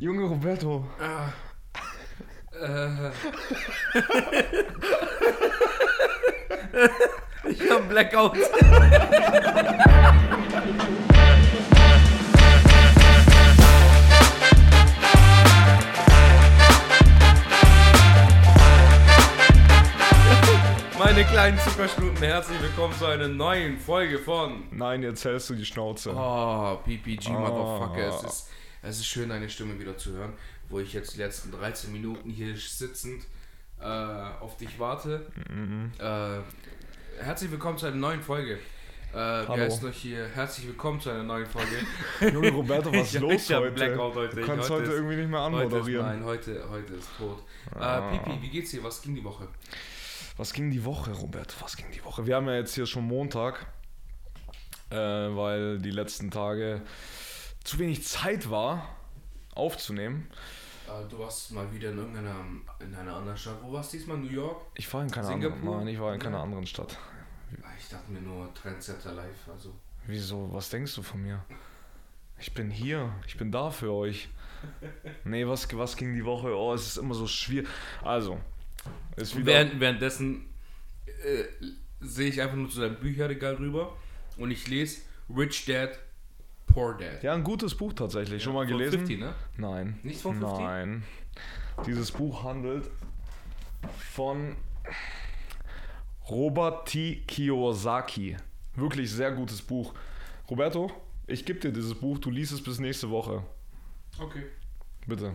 Junge Roberto. Ah. Äh. ich hab Blackout. Meine kleinen Zuckerschnuten, herzlich willkommen zu einer neuen Folge von Nein, jetzt hältst du die Schnauze. Oh, PPG, Ah. Motherfucker. Es ist, es ist schön, deine Stimme wieder zu hören, wo ich jetzt die letzten 13 Minuten hier sitzend äh, auf dich warte. Mhm. Äh, herzlich willkommen zu einer neuen Folge. Äh, Hallo. heißen euch hier herzlich willkommen zu einer neuen Folge. Junge Roberto, was ist Ich- los ich heute? Blackout heute. Du Ich- kannst heute heute, ist- irgendwie nicht mehr Heute ist, anmoderieren. nein, heute, heute ist tot. Ah. Äh, Pipi, wie geht's dir? Was ging die Woche? Was ging die Woche, Roberto? Was ging die Woche? Wir haben ja jetzt hier schon Montag, äh, weil die letzten Tage zu wenig Zeit war, aufzunehmen. Äh, du warst mal wieder in irgendeiner in einer anderen Stadt. Wo warst du diesmal? New York? Ich war in keiner Singapur? anderen, nein, ich war in keiner Ja. anderen Stadt. Ah, Ich dachte mir nur Trendsetter live. Also. Wieso? Was denkst du von mir? Ich bin hier, ich bin da für euch. Nee, was, was ging die Woche? Oh, es ist immer so schwierig. Also, ist wieder. Während, währenddessen äh, sehe ich einfach nur zu deinem Bücherregal rüber und ich lese Rich Dad, Poor Dad. Ja, ein gutes Buch tatsächlich. Schon mal Von gelesen? 50, ne? Nein. Nicht von 50? Nein. Dieses Buch handelt von Robert T. Kiyosaki. Wirklich sehr gutes Buch. Roberto, ich gebe dir dieses Buch, du liest es bis nächste Woche. Okay. Bitte.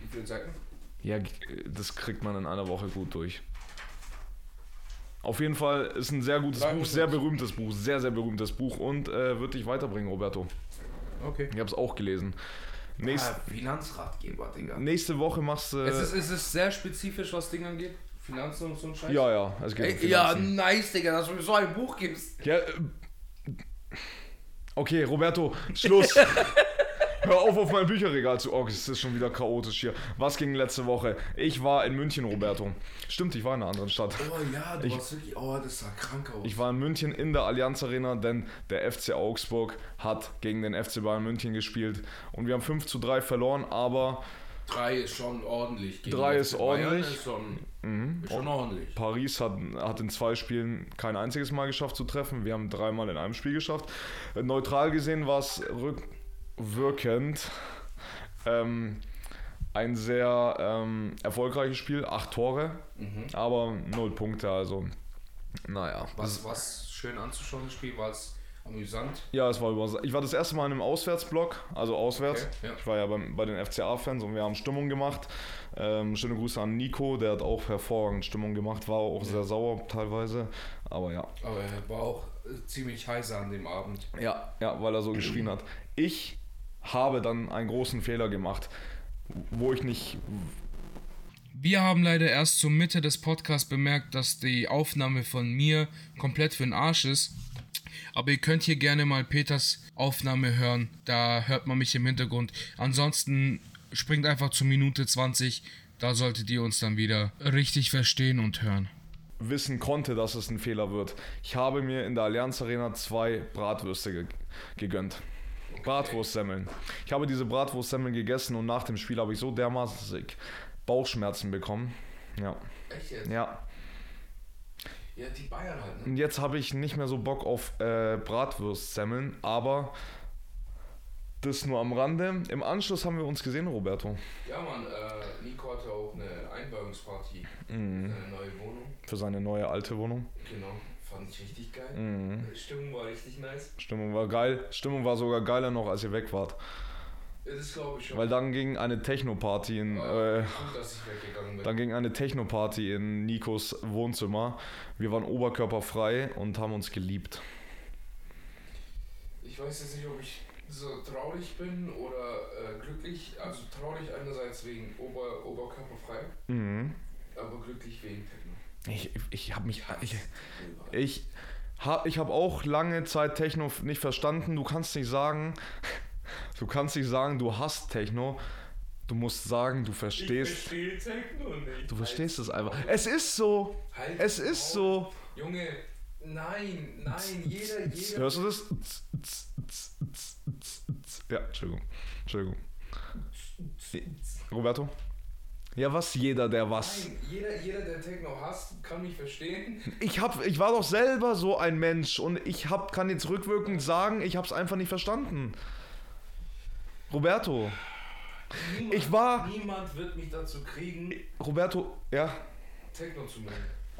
Wie viele Seiten? Ja, das kriegt man in einer Woche gut durch. Auf jeden Fall ist ein sehr gutes 300. Buch, sehr berühmtes Buch, sehr, sehr berühmtes Buch und äh, wird dich weiterbringen, Roberto. Okay. Ich habe es auch gelesen. Nächst, Ah, Finanzratgeber, Digga. nächste Woche machst du. Es, ist, es ist sehr spezifisch, was Dinge angeht. Finanzen und so ein Scheiß. ja, ja, es geht um Ey, ja, Finanzen. nice, Digga, dass du mir so ein Buch gibst. Ja, äh, okay, Roberto, Schluss. Hör auf, auf mein Bücherregal zu. Oh, es ist schon wieder chaotisch hier. Was ging letzte Woche? Ich war in München, Roberto. Stimmt, ich war in einer anderen Stadt. Oh ja, du Ich- warst wirklich. Oh, das sah krank aus. Ich war in München in der Allianz Arena, denn der FC Augsburg hat gegen den FC Bayern München gespielt. Und wir haben 5 zu 3 verloren, aber Drei ist schon ordentlich. Gegen Drei den ist FC Bayern ordentlich. Ist schon, mhm, ist schon ordentlich. Paris hat, hat in zwei Spielen kein einziges Mal geschafft zu treffen. Wir haben dreimal in einem Spiel geschafft. Neutral gesehen war es rückwirkend ähm, ein sehr ähm, erfolgreiches Spiel. Acht Tore, Mhm. aber null Punkte. Also, naja. Was, was schön anzuschauen, das Spiel, war es amüsant. Ja, es war über. Ich war das erste Mal in einem Auswärtsblock, also auswärts. Okay, ja. Ich war ja beim, bei den FCA-Fans und wir haben Stimmung gemacht. Ähm, schöne Grüße an Nico, der hat auch hervorragend Stimmung gemacht, war auch sehr sauer teilweise. Aber ja, Aber er war auch äh, ziemlich heiser an dem Abend. ja, ja, weil er so geschrien hat. Ich habe dann einen großen Fehler gemacht, wo ich nicht. Wir haben leider erst zur Mitte des Podcasts bemerkt, dass die Aufnahme von mir komplett für den Arsch ist. Aber ihr könnt hier gerne mal Peters Aufnahme hören. Da hört man mich im Hintergrund. Ansonsten springt einfach zur Minute 20. Da solltet ihr uns dann wieder richtig verstehen und hören. wissen konnte, dass es ein Fehler wird. Ich habe mir in der Allianz Arena zwei Bratwürste ge gegönnt. Bratwurstsemmeln. Ich habe diese Bratwurstsemmeln gegessen und nach dem Spiel habe ich so dermaßen Bauchschmerzen bekommen. Ja, Echt jetzt? ja. Ja, die Bayern halt, ne? Und jetzt habe ich nicht mehr so Bock auf äh, Bratwurstsemmeln, aber das nur am Rande. Im Anschluss haben wir uns gesehen, Roberto, Ja, Mann, äh, Nico hatte auch eine Einweihungsparty Mhm. für eine neue Wohnung. für seine neue alte Wohnung. Genau, fand ich richtig geil. Mhm. Die Stimmung war richtig nice. Stimmung war geil. Stimmung war sogar geiler noch, als ihr weg wart. Das glaube ich schon. Weil dann ging eine Techno-Party in, äh, äh, gut, dann ging eine Techno-Party in Nikos Wohnzimmer. Wir waren oberkörperfrei und haben uns geliebt. Ich weiß jetzt nicht, ob ich so traurig bin oder äh, glücklich. Also traurig einerseits wegen Ober Oberkörperfrei, Mhm. aber glücklich wegen Techno. Ich, ich habe mich, ich, ich habe ich hab auch lange Zeit Techno nicht verstanden. Du kannst nicht sagen, du kannst nicht sagen, du hast Techno. Du musst sagen, du verstehst. verstehe Techno nicht. Du verstehst es einfach. Es ist so. Halt Es ist so. Junge, nein, nein, jeder, jeder. Hörst du das? Ja, Entschuldigung. Entschuldigung. Roberto? Ja, was jeder, der was. Nein, jeder, jeder, der Techno hasst, kann mich verstehen. Ich, hab, ich war doch selber so ein Mensch und ich hab, kann jetzt rückwirkend sagen, ich hab's einfach nicht verstanden. Roberto. Niemand, Ich war- Niemand wird mich dazu kriegen, Roberto, ja. Techno zu mögen.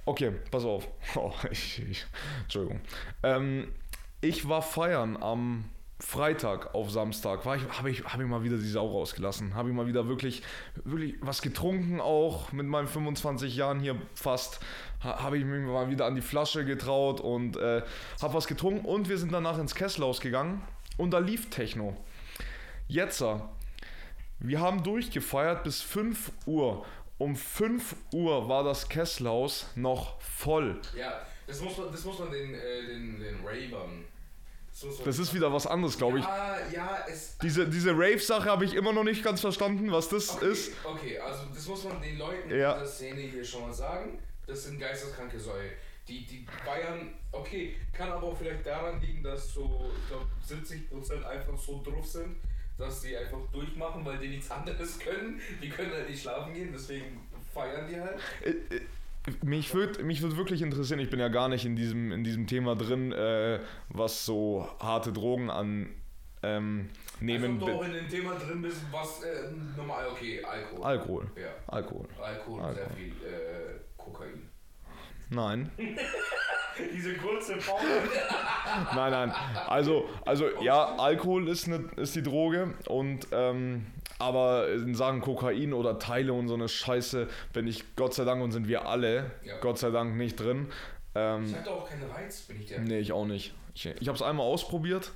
Okay, pass auf. Oh, ich, ich, Entschuldigung. Ähm, ich war feiern am Freitag auf Samstag. Ich, habe ich, hab ich mal wieder die Sau rausgelassen. Habe ich mal wieder wirklich, wirklich was getrunken auch mit meinen 25 Jahren hier fast. Ha, habe ich mich mal wieder an die Flasche getraut und äh, habe was getrunken und wir sind danach ins Kesselhaus gegangen und da lief Techno. Jetzt, wir haben durchgefeiert bis 5 Uhr. Um 5 Uhr war das Kesselhaus noch voll. Ja, das muss man, das muss man den, äh, den, den Ravern. Das, ist wieder was anderes, glaube ich. Ja, ja, es. Diese, diese Rave-Sache habe ich immer noch nicht ganz verstanden, was das Okay, ist. okay, also das muss man den Leuten Ja. in dieser Szene hier schon mal sagen. Das sind geisteskranke Säue. Die, die Bayern, okay, kann aber auch vielleicht daran liegen, dass so, ich glaube, 70% einfach so drauf sind, dass die einfach durchmachen, weil die nichts anderes können. Die können halt nicht schlafen gehen, deswegen feiern die halt. Mich würde mich würd wirklich interessieren, ich bin ja gar nicht in diesem, in diesem Thema drin, äh, was so harte Drogen an ähm, nehmen. Als ob du auch in dem Thema drin bist, was äh, normal, okay, Alkohol. Alkohol. ja, Alkohol. Alkohol, Alkohol. sehr viel äh, Kokain. Nein. Diese kurze Pause. Nein, nein. Also, also ja, Alkohol ist, ne, ist die Droge und ähm, aber in Sachen Kokain oder Teile und so eine Scheiße bin ich Gott sei Dank und sind wir alle Ja. Gott sei Dank nicht drin. Ähm, Ich hatte auch keinen Reiz, bin ich der. nee, ich auch nicht. Ich, ich habe es einmal ausprobiert.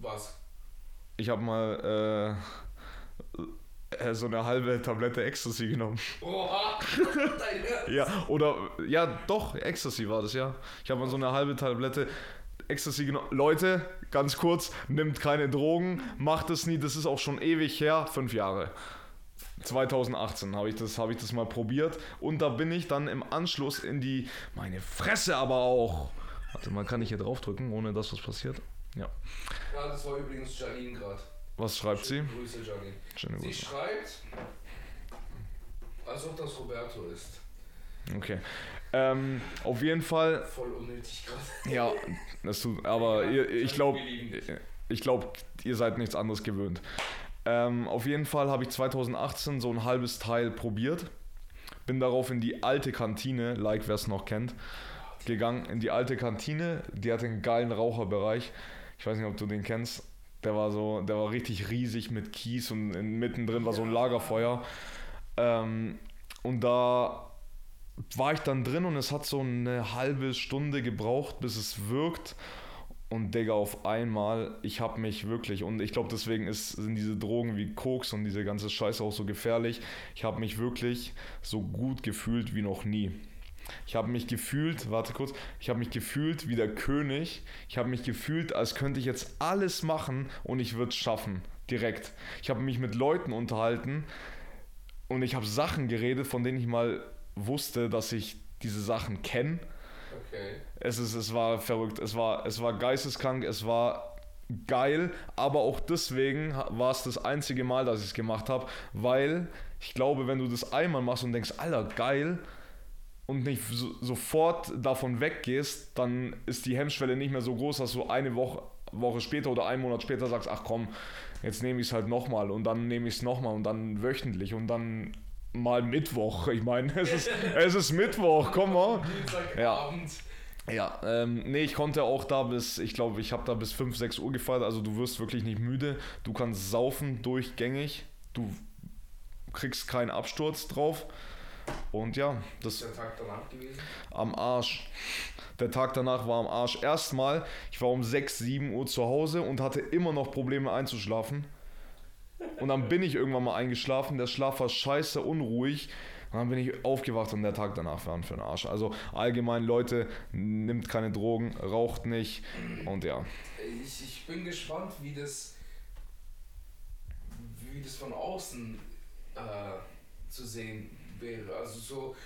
Was? Ich habe mal äh, äh, so eine halbe Tablette Ecstasy genommen. Oha! Dein Ernst? Ja, oder ja, doch, Ecstasy war das, ja. Ich habe mal so eine halbe Tablette Ecstasy genommen. Leute, ganz kurz, nimmt keine Drogen, macht es nie, das ist auch schon ewig her, fünf Jahre. 2018 habe ich, das, hab ich das mal probiert und da bin ich dann im Anschluss in die, meine Fresse aber auch. Warte mal, kann ich hier draufdrücken, ohne dass was passiert? Ja. Ja, das war übrigens Janine gerade. Was schreibt sie? Grüße, Janine. Schöne Sie Grüße. schreibt, als ob das Roberto ist. Okay. Ähm, auf jeden Fall Voll unnötig gerade. Ja, das tut, aber ihr, ich glaube, ich glaube, ihr seid nichts anderes gewöhnt. Ähm, auf jeden Fall habe ich 2018 so ein halbes Teil probiert. Bin darauf in die alte Kantine, like wer es noch kennt, gegangen. In die alte Kantine, die hatte einen geilen Raucherbereich. Ich weiß nicht, ob du den kennst. Der war so, der war richtig riesig mit Kies und in, mittendrin war so ein Lagerfeuer. Ähm, und da war ich dann drin und es hat so eine halbe Stunde gebraucht, bis es wirkt. Und Digga, auf einmal, ich habe mich wirklich, und ich glaube, deswegen ist, sind diese Drogen wie Koks und diese ganze Scheiße auch so gefährlich. Ich habe mich wirklich so gut gefühlt wie noch nie. Ich habe mich gefühlt, warte kurz, ich habe mich gefühlt wie der König. Ich habe mich gefühlt, als könnte ich jetzt alles machen und ich würde es schaffen. Direkt. Ich habe mich mit Leuten unterhalten und ich habe Sachen geredet, von denen ich mal wusste, dass ich diese Sachen kenne. Okay. Es, ist, es war verrückt, es war, es war geisteskrank, es war geil, aber auch deswegen war es das einzige Mal, dass ich es gemacht habe, weil ich glaube, wenn du das einmal machst und denkst, Alter, geil, und nicht so, sofort davon weggehst, dann ist die Hemmschwelle nicht mehr so groß, dass du eine Woche, Woche später oder einen Monat später sagst, ach komm, jetzt nehme ich es halt nochmal und dann nehme ich es nochmal und dann wöchentlich und dann mal Mittwoch. Ich meine, es ist, es ist Mittwoch, komm mal. Dienstagabend. Ja, ähm, nee, ich konnte auch da bis, ich glaube, ich habe da bis 5, 6 Uhr gefeiert, also du wirst wirklich nicht müde. Du kannst saufen durchgängig, du kriegst keinen Absturz drauf. Und ja, das Ist der Tag danach gewesen? am Arsch. Der Tag danach war am Arsch. Erstmal, ich war um 6, 7 Uhr zu Hause und hatte immer noch Probleme einzuschlafen. Und dann bin ich irgendwann mal eingeschlafen. Der Schlaf war scheiße unruhig. Und dann bin ich aufgewacht und der Tag danach war für den Arsch. Also allgemein, Leute, nimmt keine Drogen, raucht nicht. Und ja. Ich, ich bin gespannt, wie das, wie das von außen äh, zu sehen wäre. Also so,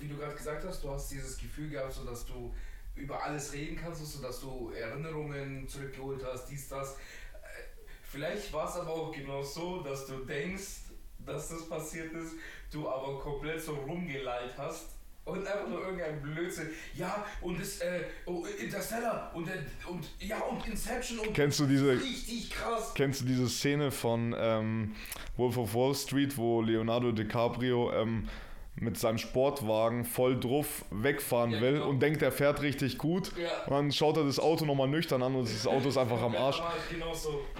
wie du gerade gesagt hast, du hast dieses Gefühl gehabt, so dass du über alles reden kannst, so dass du Erinnerungen zurückgeholt hast, dies, das. Vielleicht war es aber auch genau so, dass du denkst, dass das passiert ist, du aber komplett so rumgeleitet hast und einfach nur irgendein Blödsinn. Ja, und das, äh, oh, Interstellar und, äh, und ja, und Inception und Kennst du diese, richtig krass. kennst du diese Szene von ähm, Wolf of Wall Street, wo Leonardo DiCaprio ähm, mit seinem Sportwagen voll drauf wegfahren Ja, will genau. und denkt, er fährt richtig gut. Ja. Und dann schaut er das Auto nochmal nüchtern an und das Auto ist einfach am Arsch.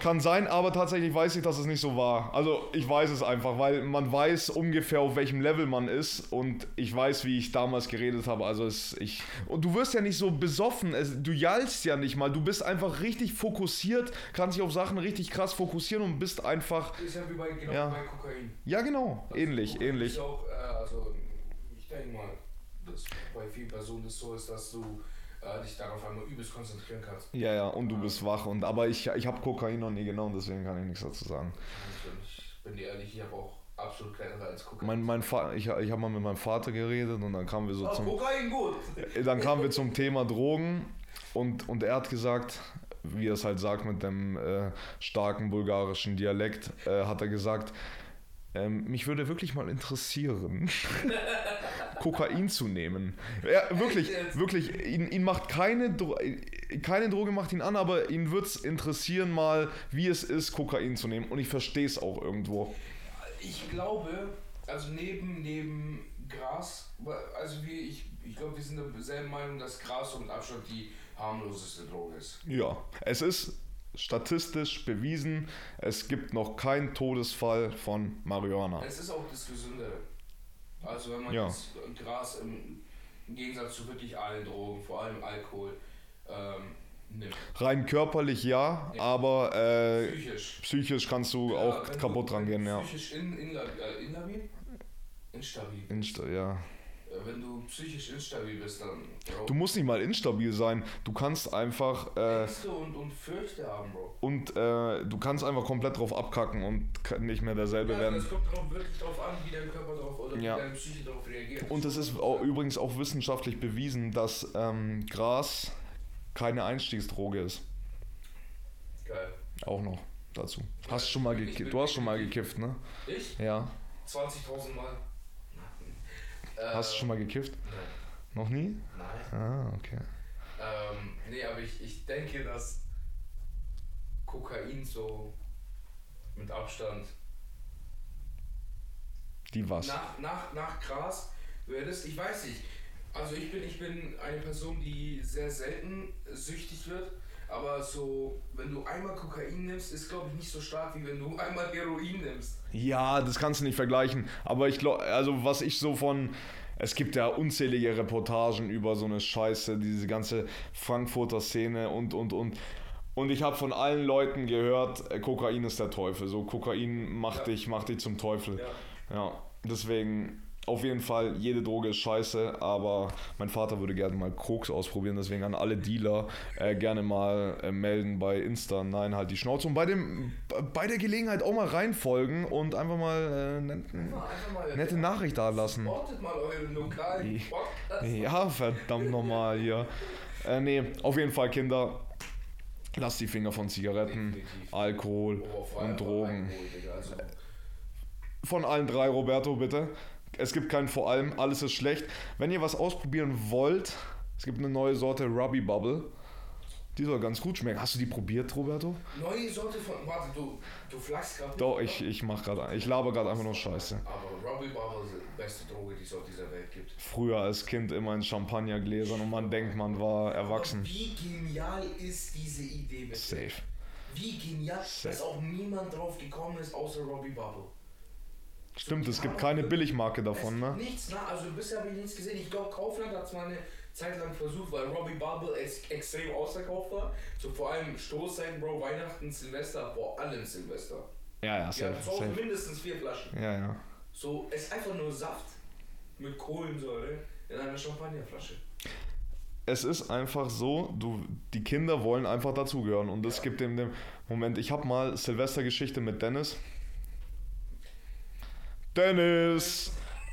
Kann sein, aber tatsächlich weiß ich, dass es nicht so war. Also ich weiß es einfach, weil man weiß ungefähr, auf welchem Level man ist und ich weiß, wie ich damals geredet habe. Also es, ich und du wirst ja nicht so besoffen, es, du jallst ja nicht mal. Du bist einfach richtig fokussiert, kannst dich auf Sachen richtig krass fokussieren und bist einfach, Ist ja wie bei, genau Ja. bei Kokain. ja genau, ähnlich, Kokain ähnlich. Ist auch, äh, also denke mal, dass bei vielen Personen es so ist, dass du äh, dich darauf einmal übelst konzentrieren kannst. Ja, ja, und du bist wach und aber ich, ich habe Kokain noch nie genommen, deswegen kann ich nichts dazu sagen. Ich bin dir ehrlich, ich habe auch absolut keine als Kokain. Mein, mein ich, ich habe mal mit meinem Vater geredet und dann kamen wir so Ah, zum Kokain gut. Dann kamen wir zum Thema Drogen und, und er hat gesagt, wie er es halt sagt mit dem äh, starken bulgarischen Dialekt, äh, hat er gesagt, ähm, mich würde wirklich mal interessieren, Kokain zu nehmen. Ja, wirklich, wirklich, ihn, ihn macht keine, Dro keine Droge macht ihn an, aber ihn würde es interessieren mal, wie es ist, Kokain zu nehmen. Und ich verstehe es auch irgendwo. Ich glaube, also neben, neben Gras, also wir, ich, ich glaube, wir sind derselben Meinung, dass Gras mit Abstand die harmloseste Droge ist. Ja, es ist statistisch bewiesen, es gibt noch keinen Todesfall von Marihuana. Es ist auch das Gesündere. Also wenn man Ja. jetzt Gras im, im Gegensatz zu wirklich allen Drogen, vor allem Alkohol, ähm, nimmt. Rein körperlich ja, aber äh, Psychisch. psychisch kannst du Ja, auch kaputt du, dran gehen, ja. Psychisch in, inla, äh, instabil? Instabil. Insta ja. Wenn du psychisch instabil bist, dann Bro, Du musst nicht mal instabil sein, du kannst einfach äh, Ängste und, und Fürchte haben, Bro. und äh, du kannst einfach komplett drauf abkacken und nicht mehr derselbe Ja, werden. das kommt drauf, wirklich drauf an, wie dein Körper drauf oder Ja. wie deine Psyche darauf reagiert. Und es ist auch, übrigens auch wissenschaftlich bewiesen, dass ähm, Gras keine Einstiegsdroge ist. Geil. Auch noch dazu. Hast schon mal gekifft? Du hast schon mal gekifft, ne? Ich? Ja. 20.000 Mal. Äh, Hast du schon mal gekifft? Nein. Noch nie? Nein. Ah, okay. Ähm, nee, aber ich, ich denke, dass Kokain so mit Abstand Die was? nach, nach, nach Gras das, ich weiß nicht. Also ich bin, ich bin eine Person, die sehr selten süchtig wird. Aber so, wenn du einmal Kokain nimmst, ist glaube ich nicht so stark, wie wenn du einmal Heroin nimmst. Ja, das kannst du nicht vergleichen. Aber ich glaube, also was ich so von. Es gibt ja unzählige Reportagen über so eine Scheiße, diese ganze Frankfurter Szene und, und, und. Und ich habe von allen Leuten gehört, äh, Kokain ist der Teufel. So, Kokain macht, Ja. dich, macht dich zum Teufel. Ja. Ja, deswegen auf jeden Fall, jede Droge ist scheiße, aber mein Vater würde gerne mal Koks ausprobieren, deswegen an alle Dealer äh, gerne mal äh, melden bei Insta, nein, halt die Schnauze und bei, dem, bei der Gelegenheit auch mal reinfolgen und einfach mal äh, netten, Einfach mal, nette Nachricht da lassen. Mal euren lokalen. Ja, verdammt nochmal hier. Äh, nee, auf jeden Fall, Kinder, lasst die Finger von Zigaretten, Definitiv. Alkohol Oh, und Drogen. Alkohol, Also, Von allen drei, Roberto, bitte. Es gibt keinen vor allem, alles ist schlecht. Wenn ihr was ausprobieren wollt, es gibt eine neue Sorte Ruby Bubble. Die soll ganz gut schmecken. Hast du die probiert, Roberto? neue Sorte von. Warte, du, du flachst gerade. Doch, ich, ich mach gerade, ich laber gerade einfach nur Scheiße. Aber Robbie Bubble ist die beste Droge, die es auf dieser Welt gibt. Früher als Kind immer in Champagnergläsern und man denkt, man war erwachsen. Aber wie genial ist diese Idee bitte? Safe. Wie genial, Safe. dass auch niemand drauf gekommen ist, außer Robbie Bubble. Stimmt, es gibt keine Billigmarke davon, ne? Nichts, na, also bisher habe ich nichts gesehen. Ich glaube, Kaufland hat es mal eine Zeit lang versucht, weil Robbie Bubble ex extrem ausverkauft war. So vor allem Stoßzeiten, Bro, Weihnachten, Silvester, vor allem Silvester. Ja, ja, safe, Hause safe. mindestens vier Flaschen. Ja, ja. So, es ist einfach nur Saft mit Kohlensäure in einer Champagnerflasche. es ist einfach so, du, die Kinder wollen einfach dazugehören und es gibt dem, dem Moment, ich habe mal Silvestergeschichte mit Dennis. Dennis!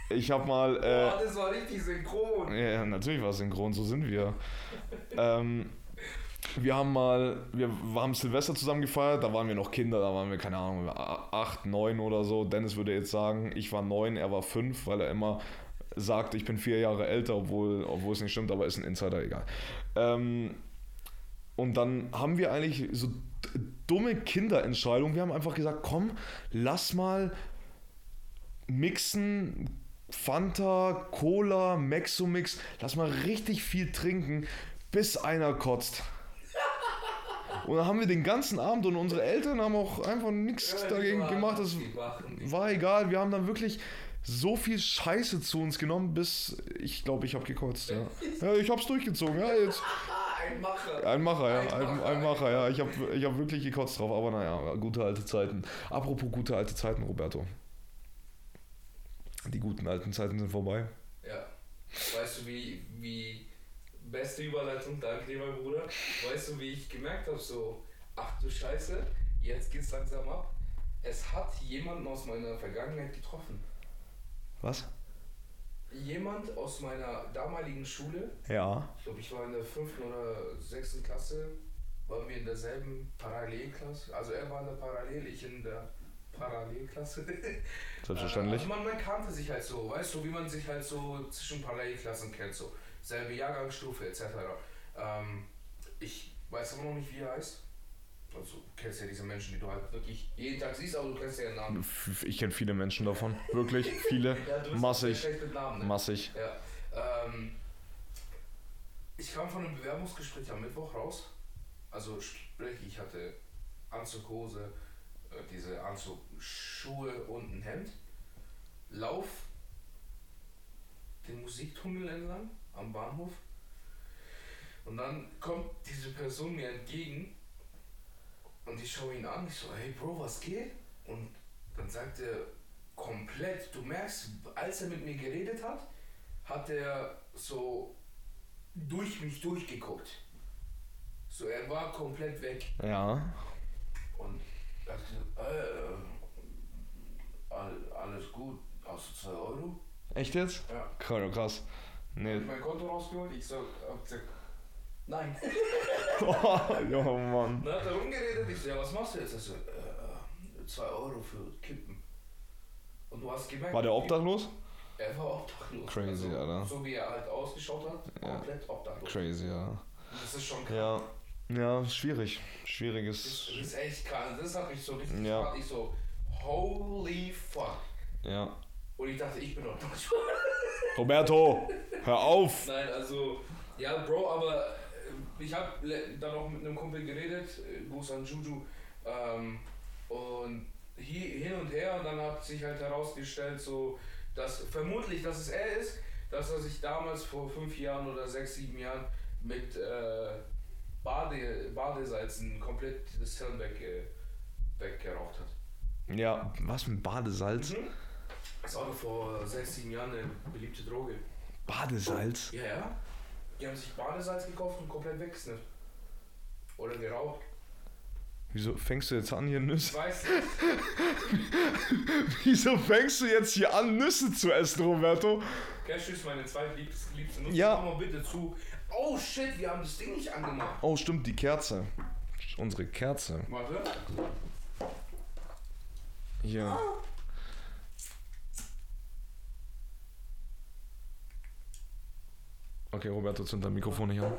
Ich habe mal, Boah, äh, das war richtig synchron. ja, natürlich war es synchron, so sind wir. ähm, wir haben mal, wir, wir haben Silvester zusammen gefeiert, da waren wir noch Kinder, da waren wir, keine Ahnung, acht, neun oder so. Dennis würde jetzt sagen, ich war neun, er war fünf, weil er immer sagt, ich bin vier Jahre älter, obwohl, obwohl es nicht stimmt, aber ist ein Insider, egal. Ähm, und dann haben wir eigentlich so dumme Kinderentscheidungen. Wir haben einfach gesagt, komm, lass mal mixen, Fanta, Cola, Mexomix, lass mal richtig viel trinken, bis einer kotzt. Und dann haben wir den ganzen Abend und unsere Eltern haben auch einfach nichts dagegen gemacht. Das war egal. Wir haben dann wirklich so viel Scheiße zu uns genommen, bis ich glaube, ich habe gekotzt. Ja. ja, ich hab's durchgezogen. Ja, jetzt. Ein Macher. Ein Macher, ja. Ein, ein, ein Macher, ja. Ich habe ich hab wirklich gekotzt drauf. Aber naja, gute alte Zeiten. Apropos gute alte Zeiten, Roberto. Die guten alten Zeiten sind vorbei. Ja. Weißt du, wie, wie beste Überleitung, danke dir, mein Bruder. Weißt du, wie ich gemerkt habe, so, ach du Scheiße, jetzt geht's langsam ab. Es hat jemanden aus meiner Vergangenheit getroffen. Was? Jemand aus meiner damaligen Schule. Ja. Ich glaube, ich war in der fünften oder sechsten Klasse, waren wir in derselben Parallelklasse. Also er war in der Parallel, ich in der Parallelklasse. Selbstverständlich. Also man, man kannte sich halt so, weißt du, wie man sich halt so zwischen Parallelklassen kennt, so selbe Jahrgangsstufe etc. Ähm, ich weiß aber noch nicht, wie er heißt. Also du kennst ja diese Menschen, die du halt wirklich jeden Tag siehst, aber du kennst ja ihren Namen. Ich kenne viele Menschen davon, wirklich viele, ja, massig, Namen, ne? massig. Ja. Ähm, ich kam von einem Bewerbungsgespräch am Mittwoch raus. Also sprich, ich hatte äh, diese Anzugschuhe und ein Hemd. Lauf den Musiktunnel entlang am Bahnhof. Und dann kommt diese Person mir entgegen und ich schaue ihn an. Ich so, hey Bro, was geht? Und dann sagt er komplett, du merkst, als er mit mir geredet hat, hat er so durch mich durchgeguckt. So, er war komplett weg. Ja. Und dachte, äh, alles gut, außer 2 Euro. Echt jetzt? Ja. Krass. Nee. Hab ich mein Konto rausgeholt, ich so, hab gesagt, nein. oh, ja, Mann. Dann hat er rumgeredet, ich so, ja, was machst du jetzt? Er so, 2 äh, Euro für Kippen. Und du hast gemerkt. War der obdachlos? Er war obdachlos. Crazy, also, Alter. So wie er halt ausgeschaut hat, komplett ja. obdachlos. Crazy, ja. Das ist schon krass. Ja. Ja, schwierig. Schwieriges. Das, das ist echt krass. Das hat mich so richtig ja. Ich so, holy fuck. Ja. Und ich dachte, ich bin obdachlos. Roberto, hör auf! Nein, also, ja, Bro, aber äh, ich habe dann auch mit einem Kumpel geredet, äh, Gruß an Juju, ähm, und hier, hin und her, und dann hat sich halt herausgestellt, so, dass vermutlich, dass es er ist, dass er sich damals vor fünf Jahren oder sechs, sieben Jahren mit äh, Bade, Badesalzen komplett das Hirn weg, äh, weggeraucht hat. Ja, was mit Badesalz? Mhm. Das noch vor sechs, sieben Jahren eine beliebte Droge. Badesalz? Ja, ja. Die haben sich Badesalz gekauft und komplett weggesnifft. Oder geraucht. Wieso fängst du jetzt an, hier Nüsse? Ich weiß nicht. Wieso fängst du jetzt hier an, Nüsse zu essen, Roberto? Cashew ist meine zweitliebste Nuss. Ja. Mach mal bitte zu. Oh shit, wir haben das Ding nicht angemacht. Oh, stimmt, die Kerze. Unsere Kerze. Warte. Hier. Ah. Okay, Roberto zündet dein Mikrofon nicht an.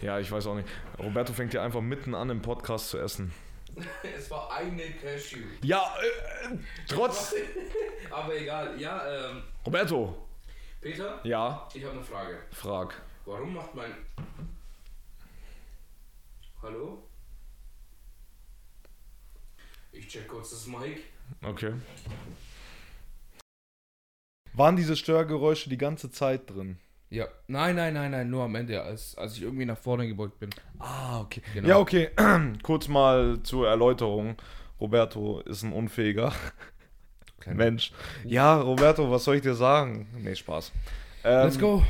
Ja, ich weiß auch nicht. Roberto fängt ja einfach mitten an, im Podcast zu essen. es war eine Cashew. Ja, äh, trotz. Aber egal, ja, ähm. Roberto. Peter? Ja. Ich habe eine Frage. Frag. Warum macht mein. Hallo? Ich check kurz das Mic. Okay. Waren diese Störgeräusche die ganze Zeit drin? Ja, nein, nein, nein, nein, nur am Ende, als, als ich irgendwie nach vorne gebeugt bin. Ah, okay. Genau. Ja, okay. Kurz mal zur Erläuterung. Roberto ist ein unfähiger Kleine. Mensch. Ja, Roberto, was soll ich dir sagen? Nee, Spaß. Ähm, Let's go.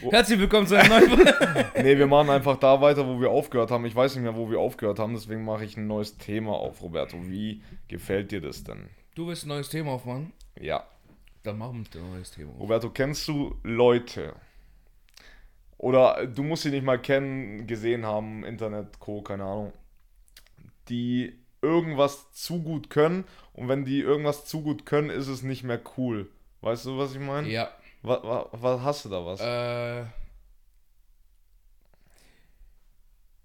Herzlich willkommen zu einem neuen. nee, wir machen einfach da weiter, wo wir aufgehört haben. Ich weiß nicht mehr, wo wir aufgehört haben, deswegen mache ich ein neues Thema auf, Roberto. Wie gefällt dir das denn? Du willst ein neues Thema aufmachen? Ja. Dann machen wir ein neues Thema. Roberto, kennst du Leute, oder du musst sie nicht mal kennen, gesehen haben, Internet, Co., keine Ahnung, die irgendwas zu gut können und wenn die irgendwas zu gut können, ist es nicht mehr cool. Weißt du, was ich meine? Ja. Was, was, hast du da was? Äh,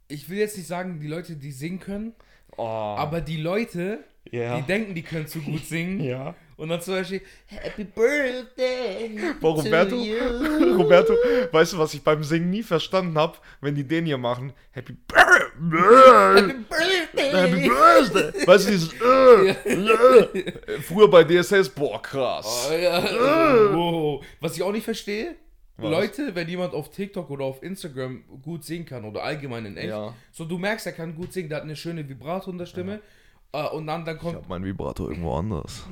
ich will jetzt nicht sagen, die Leute, die singen können, oh, aber die Leute, ja. die denken, die können zu gut singen. ja. Und dann zum Beispiel Happy Birthday Boah, Roberto, to you. Roberto, weißt du, was ich beim Singen nie verstanden habe? Wenn die den hier machen, Happy Birthday, Happy Birthday. Happy Birthday. Weißt du, dieses äh, äh. Früher bei DSS, boah, krass. Oh, ja. wow. Was ich auch nicht verstehe, Was? Leute, wenn jemand auf TikTok oder auf Instagram gut singen kann oder allgemein in echt, Ja. so du merkst, er kann gut singen, der hat eine schöne Vibrato in der Stimme äh, und dann, dann kommt, mein Vibrator irgendwo anders.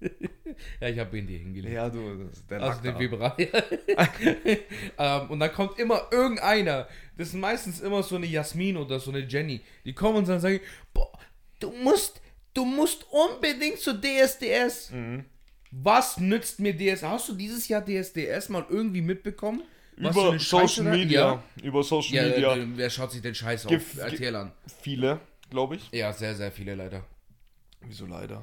ja, ich habe ihn dir hingelegt. Ja, du, der Also den Vibrato. ähm, und dann kommt immer irgendeiner. Das sind meistens immer so eine Jasmin oder so eine Jenny. Die kommen und dann sagen, boah, du musst, du musst unbedingt zu DSDS. Mhm. Was nützt mir DSDS? Hast du dieses Jahr DSDS mal irgendwie mitbekommen? Was Über Social Media. Über Social Ja, Media. ja äh, wer schaut sich den Scheiß auf? Gif- Erzähl an. Viele, glaube ich. Ja, sehr, sehr viele leider. Wieso leider?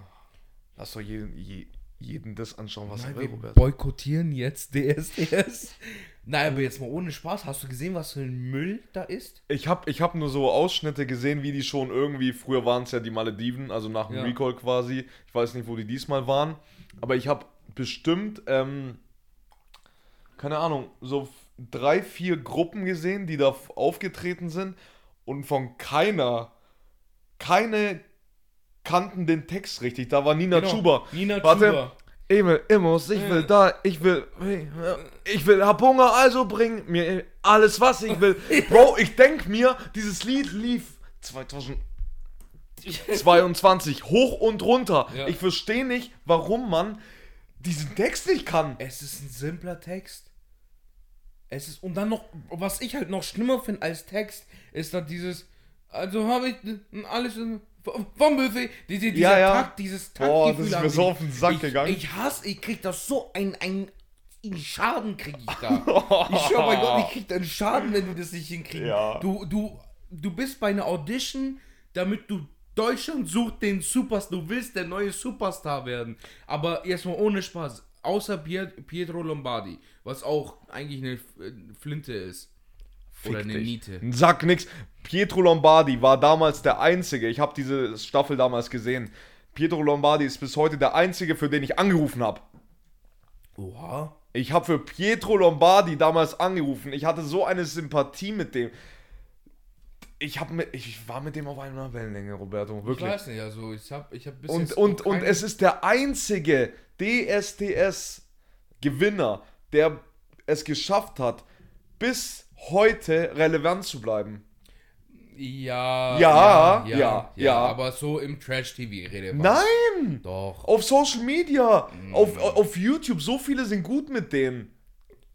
Lass doch jeden, je, jeden das anschauen, was Nein, er will, wir Robert. boykottieren jetzt DSDS. Nein, aber jetzt mal ohne Spaß. Hast du gesehen, was für ein Müll da ist? Ich habe ich hab nur so Ausschnitte gesehen, wie die schon irgendwie, früher waren es ja die Malediven, also nach dem Ja. Recall quasi. Ich weiß nicht, wo die diesmal waren. Aber ich habe bestimmt, ähm, keine Ahnung, so drei, vier Gruppen gesehen, die da aufgetreten sind. Und von keiner, keine kannten den Text richtig. Da war Nina Genau. Chuba. Nina Warte. Chuba. Will Immos, ich will da, ich will, ich will hab Hunger, also bring mir alles, was ich will. Bro, ich denk mir, dieses Lied lief 2022 hoch und runter. Ja. Ich verstehe nicht, warum man diesen Text nicht kann. Es ist ein simpler Text. Es ist, und dann noch, was ich halt noch schlimmer finde als Text, ist dann dieses, also habe ich alles in- vom Buffet, diese, dieser Ja, ja. Takt, dieses Boah, Taktgefühl. das ist mir ich. so auf den Sack ich, gegangen. Ich hasse, ich krieg das so ein, ein, ein Schaden krieg ich da. ich schwör bei Gott, ich krieg da einen Schaden, wenn du das nicht hinkriegst. Ja. Du, du, du bist bei einer Audition, damit du Deutschland sucht den Superstar, du willst der neue Superstar werden. Aber erstmal ohne Spaß, außer Piet- Pietro Lombardi, was auch eigentlich eine äh, Flinte ist. Oder Fick eine dich. Niete. Sag nix. Pietro Lombardi war damals der Einzige. Ich habe diese Staffel damals gesehen. Pietro Lombardi ist bis heute der Einzige, für den ich angerufen habe. Oha. Ich habe für Pietro Lombardi damals angerufen. Ich hatte so eine Sympathie mit dem. Ich, hab mit, ich war mit dem auf einer Wellenlänge, Roberto. Ich Wirklich. weiß nicht, also ich hab, ich hab bis Und, jetzt und, und es ist der einzige DSDS-Gewinner, der es geschafft hat, bis heute relevant zu bleiben. Ja, Ja, ja, ja, ja. Aber so im Trash-TV rede Nein! Doch. Auf Social Media, Mm. auf, auf YouTube, so viele sind gut mit dem.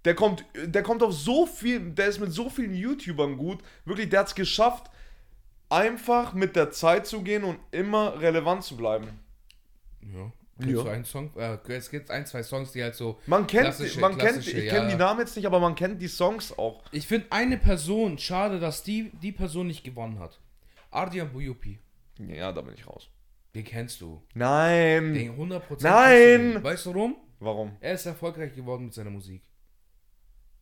Der kommt, der kommt auf so viel, der ist mit so vielen YouTubern gut. Wirklich, der hat es geschafft, einfach mit der Zeit zu gehen und immer relevant zu bleiben. Ja. Kennst Ja. du einen Song? Äh, es gibt ein, zwei Songs, die halt so. Man kennt, klassische- man kennt, klassische, ich ja. kenne die Namen jetzt nicht, aber man kennt die Songs auch. Ich finde eine Person, schade, dass die, die Person nicht gewonnen hat. Ardian Buyupi. Ja, da bin ich raus. Den kennst du. Nein. Den 100% Nein! du. Weißt du warum? Warum? Er ist erfolgreich geworden mit seiner Musik.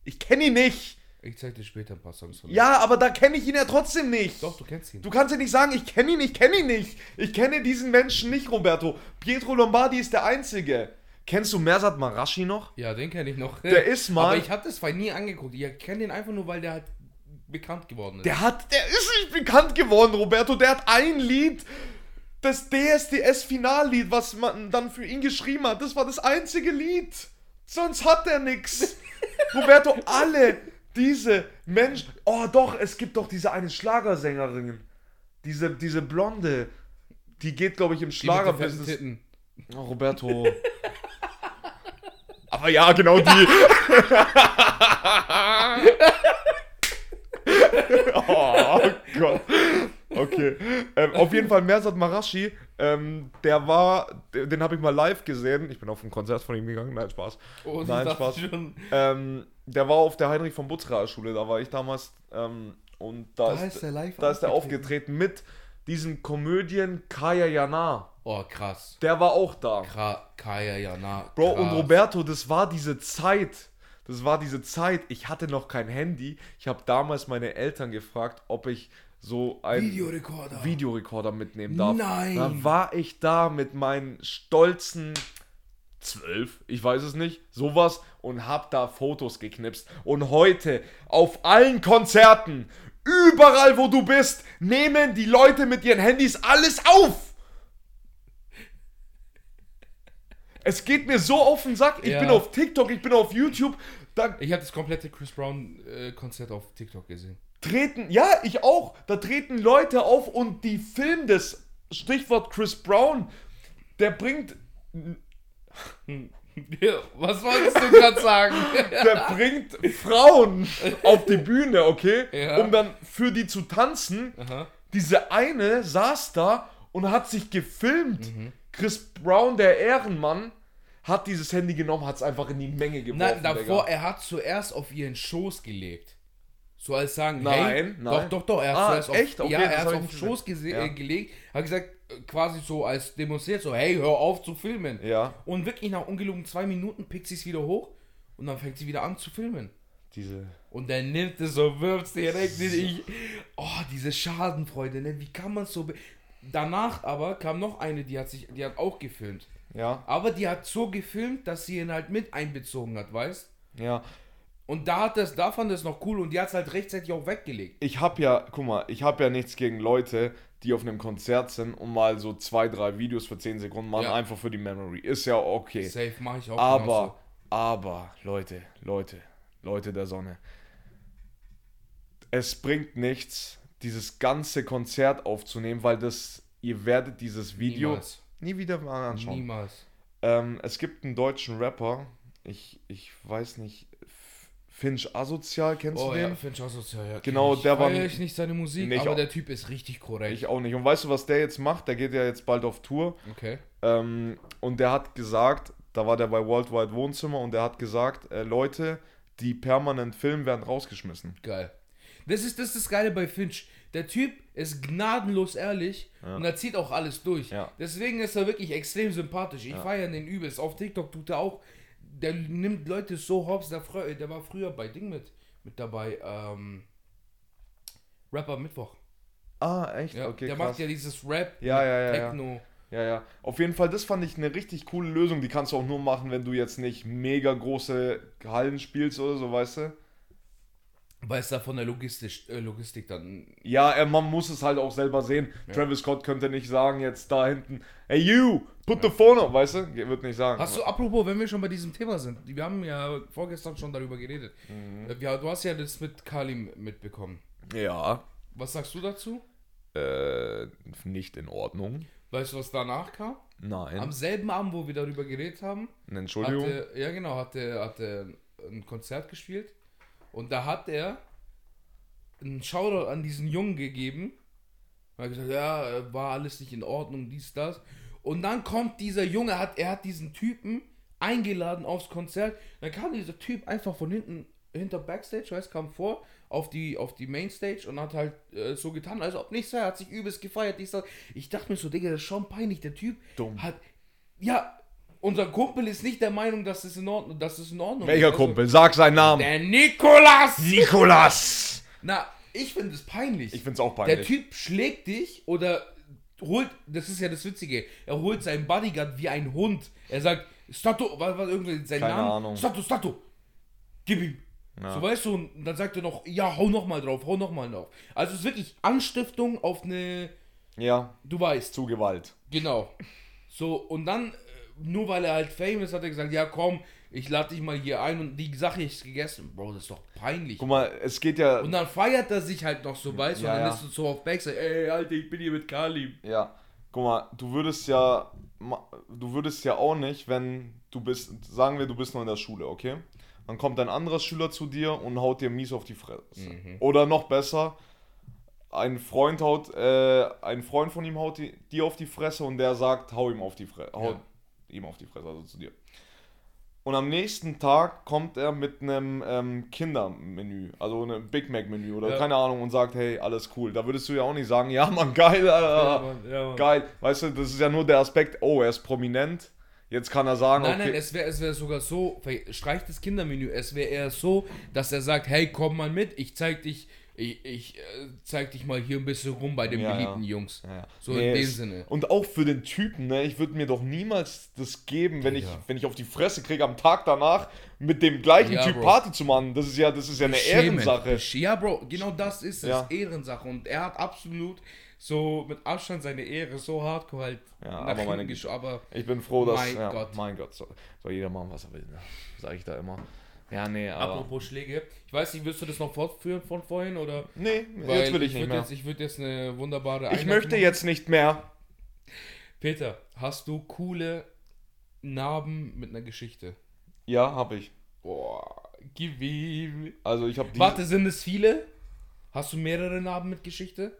Ich kenne ihn nicht. Ich zeig dir später ein paar Songs von ihm. Ja, aber da kenne ich ihn ja trotzdem nicht. Doch, du kennst ihn. Du kannst ja nicht sagen, ich kenne ihn, ich kenne ihn nicht. Ich kenne diesen Menschen nicht, Roberto. Pietro Lombardi ist der Einzige. Kennst du Mersat Marashi noch? Ja, den kenne ich noch. Der ist mal- Aber ich habe das nie angeguckt. Ich kenne den einfach nur, weil der halt bekannt geworden ist. Der hat, der ist nicht bekannt geworden, Roberto. Der hat ein Lied, das DSDS-Finallied, was man dann für ihn geschrieben hat. Das war das einzige Lied. Sonst hat er nix. Roberto, alle diese Menschen. Oh, doch, es gibt doch diese eine Schlagersängerin. Diese, diese Blonde. Die geht, glaube ich, im Schlagerbusiness. Oh, Roberto. Aber ja, genau die. oh Gott. Okay. Ähm, auf jeden Fall Mersat Marashi, ähm, der war, den, habe ich mal live gesehen. Ich bin auf ein Konzert von ihm gegangen. Nein, Spaß. Oh, Nein, Spaß. Ähm, der war auf der Heinrich von Butzraer Schule, da war ich damals. Ähm, und da, Da ist, ist der live da ist der aufgetreten. mit diesem Komödien Kaya Jana. Oh, krass. Der war auch da. Kra Kaya, ja, na. Bro, und. Roberto, das war diese Zeit. Das war diese Zeit. Ich hatte noch kein Handy. Ich habe damals meine Eltern gefragt, ob ich so ein Videorekorder. Videorekorder mitnehmen darf. Nein. Dann war ich da mit meinen stolzen zwölf, ich weiß es nicht, sowas und hab da Fotos geknipst. Und heute auf allen Konzerten, überall wo du bist, nehmen die Leute mit ihren Handys alles auf. Es geht mir so auf den Sack. Ich Ja. bin auf TikTok, ich bin auf YouTube. Da Ich habe das komplette Chris Brown äh, Konzert auf TikTok gesehen. treten, ja, ich auch. Da treten Leute auf und die filmen das. Stichwort Chris Brown. Der bringt was wolltest du gerade sagen? der bringt Frauen auf die Bühne, okay? Ja. Um dann für die zu tanzen. Aha. Diese eine saß da und hat sich gefilmt. Mhm. Chris Brown, der Ehrenmann, hat dieses Handy genommen, hat es einfach in die Menge geworfen. Nein, davor, Digga. er hat zuerst auf ihren Schoß gelegt. So als sagen, Nein, hey, nein. doch, doch, doch, er hat Ah, zuerst auf, echt? Okay, ja, er hat auf den Schoß gese- Ja. äh, gelegt, hat gesagt, äh, quasi so als demonstriert, so, hey, hör auf zu filmen. Ja. Und wirklich nach ungelogen zwei Minuten pickt sie es wieder hoch und dann fängt sie wieder an zu filmen. Diese. Und dann nimmt es so, wirft es direkt in ich. Oh, diese Schadenfreude, ne? Wie kann man so. Be Danach aber kam noch eine, die hat sich, die hat auch gefilmt. Ja, Aber die hat so gefilmt, dass sie ihn halt mit einbezogen hat, weißt? ja. Und da hat das, da fand es noch cool und die hat es halt rechtzeitig auch weggelegt. ich habe ja, guck mal, ich habe ja nichts gegen Leute, die auf einem Konzert sind und mal so zwei, drei Videos für 10 Sekunden machen, Ja. einfach für die Memory. Ist ja okay. Safe mache ich auch. Aber, genauso. aber, Leute, Leute, Leute der Sonne. Es bringt nichts, dieses ganze Konzert aufzunehmen, weil das, ihr werdet dieses Video Niemals. nie wieder mal anschauen. Niemals. Ähm, es gibt einen deutschen Rapper, ich, ich weiß nicht, Finch Asozial, kennst Oh du den? ja, auch so ja, Genau, ich der war- feier ich nicht seine Musik, Nee, aber auch- der Typ ist richtig korrekt. Ich auch nicht. Und weißt du, was der jetzt macht? Der geht ja jetzt bald auf Tour. okay. Ähm, und der hat gesagt, da war der bei Worldwide Wohnzimmer und der hat gesagt, äh, Leute, die permanent filmen, werden rausgeschmissen. Geil. Das ist das, ist das Geile bei Finch. Der Typ ist gnadenlos ehrlich und er zieht auch alles durch. Ja. Deswegen ist er wirklich extrem sympathisch. Ich feiere den übelst. Auf TikTok tut er auch. Der nimmt Leute so hops. Der, der war früher bei Ding mit, mit dabei. Ähm, Rapper Mittwoch. Ah, echt? Ja, okay, der krass. macht ja dieses Rap, Ja, mit ja, ja, ja. Techno. Ja, ja. Auf jeden Fall, das fand ich eine richtig coole Lösung. Die kannst du auch nur machen, wenn du jetzt nicht mega große Hallen spielst oder so, weißt du? Weil es da von der Logistik, äh, Logistik dann. Ja, er, man muss es halt auch selber sehen. Travis Scott könnte nicht sagen jetzt da hinten, hey you, put the phone up, weißt du? Wird nicht sagen. Hast du, apropos, wenn wir schon bei diesem Thema sind, wir haben ja vorgestern schon darüber geredet. Mhm. Äh, Ja, du hast ja das mit Kalim mitbekommen. Ja. Was sagst du dazu? Äh, nicht in Ordnung. Weißt du, was danach kam? Nein. Am selben Abend, wo wir darüber geredet haben, Eine Entschuldigung. hatte, ja genau, hatte, hatte ein Konzert gespielt und da hat er einen Shoutout an diesen Jungen gegeben. Er hat gesagt, ja, äh, war alles nicht in Ordnung, dies, das. Und dann kommt dieser Junge, hat, er hat diesen Typen eingeladen aufs Konzert. Dann kam dieser Typ einfach von hinten, hinter Backstage, weißt, kam vor auf die, auf die Mainstage und hat halt äh, so getan, als ob nichts sei, hat sich übelst gefeiert. Dies, das. Ich dachte mir so, Digga, das ist schon peinlich. Der Typ Dumm. hat, ja, unser Kumpel ist nicht der Meinung, dass es in Ordnung, dass es in Ordnung Welcher ist. Also, Kumpel? Sag seinen Namen. Der Nikolas! Nikolas! Na, ich finde es peinlich. Ich find's auch Der peinlich. Typ schlägt dich oder holt, das ist ja das Witzige, er holt seinen Bodyguard wie ein Hund. Er sagt, Stato, was war irgendwie sein Keine Name? Ahnung. Stato, Stato, gib ihm. So weißt du, und dann sagt er noch, ja, hau noch mal drauf, hau noch mal drauf. Also es ist wirklich Anstiftung auf eine, Ja, du weißt, zu Gewalt. genau. So, und dann, nur weil er halt famous hat er gesagt, ja komm, ich lade dich mal hier ein und die Sache ist gegessen. Bro, das ist doch peinlich. Guck mal, es geht ja. Und dann feiert er sich halt noch so, weißt du, Ja, und dann ja. ist es so auf Backside, ey, Alter, ich bin hier mit Kalim. Ja, guck mal, du würdest ja, du würdest ja auch nicht, wenn du bist, sagen wir, du bist noch in der Schule, okay? Dann kommt ein anderer Schüler zu dir und haut dir mies auf die Fresse. Oder noch besser, ein Freund haut, äh, ein Freund von ihm haut dir auf die Fresse und der sagt, hau ihm auf die Fresse, Ja. Ihm auf die Fresse, also zu dir. Und am nächsten Tag kommt er mit einem ähm, Kindermenü, also einem Big Mac Menü oder Ja. keine Ahnung und sagt, hey, alles cool. Da würdest du ja auch nicht sagen, ja Mann, geil, Alter. Mann, ja, Mann. geil. Weißt du, das ist ja nur der Aspekt, oh, er ist prominent. Jetzt kann er sagen, Nein, okay. nein, es wäre es wär sogar so, streich das Kindermenü, es wäre eher so, dass er sagt, hey, komm mal mit, ich zeig dich, ich, ich äh, zeig dich mal hier ein bisschen rum bei den Ja, beliebten ja. Jungs. Ja. So Nee, in dem es- Sinne. Und auch für den Typen, ne? Ich würde mir doch niemals das geben, wenn ich, wenn ich auf die Fresse kriege am Tag danach, mit dem gleichen Typ Bro. Party zu machen. Das ist ja, das ist ja eine Schämen. Ehrensache. Ja, Bro, genau das ist es. Ehrensache. Und er hat absolut so mit Abstand seine Ehre so hardcore halt Ja, aber meine gesch- aber Ich bin froh, dass. Mein Gott. Mein Gott, soll, soll jeder machen, was er will, ne? Sag ich da immer. Ja, nee, aber. apropos Schläge, ich weiß nicht, willst du das noch fortführen von vorhin oder? Nee, Weil jetzt will ich nicht würd mehr. Jetzt, ich würde jetzt eine wunderbare ich Einleitung möchte machen. jetzt nicht mehr. Peter, hast du coole Narben mit einer Geschichte? Ja, habe ich. Boah, gib ihm. Also ich habe die. Warte, sind es viele? Hast du mehrere Narben mit Geschichte?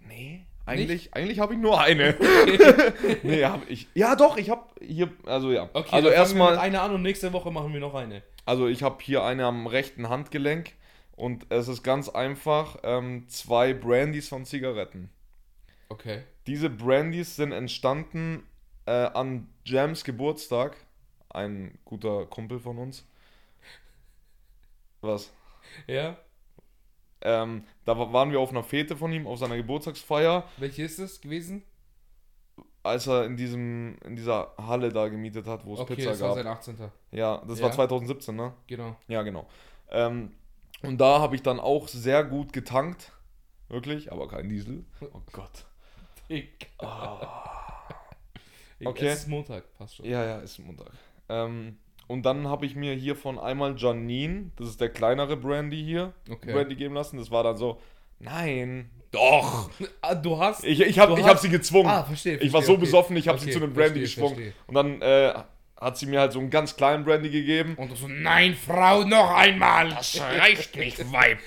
Nee, eigentlich, eigentlich habe ich nur eine. nee, habe ich. Ja, doch, ich habe hier. Also ja. Okay, also erstmal. einer an und nächste Woche machen wir noch eine. Also ich habe hier eine am rechten Handgelenk. Und es ist ganz einfach. Ähm, zwei Brandys von Zigaretten. Okay. Diese Brandys sind entstanden äh, an Jams Geburtstag. Ein guter Kumpel von uns. Was? Ja? Ähm, da wa- waren wir auf einer Fete von ihm, auf seiner Geburtstagsfeier, Welche ist es gewesen? als er in diesem in dieser Halle da gemietet hat, wo es Okay, Pizza das war gab. sein 18. Ja, das Ja. war 2017, ne? Genau. Ja, genau. Ähm, und da habe ich dann auch sehr gut getankt. Wirklich, aber kein Diesel. Oh Gott. Ich. Okay. Es ist Montag, passt schon. Ja, ja, ist Montag. Ähm, und dann habe ich mir hier von einmal Janine, das ist der kleinere Brandy hier, Okay. Brandy geben lassen. Das war dann so, nein, doch. Ah, du hast. Ich, ich habe hab sie gezwungen. Ah, verstehe, ich war so okay. besoffen, ich habe sie zu einem Brandy geschwungen. Und dann äh, hat sie mir halt so einen ganz kleinen Brandy gegeben. Und so, nein, Frau, noch einmal. Das reicht nicht, Weib.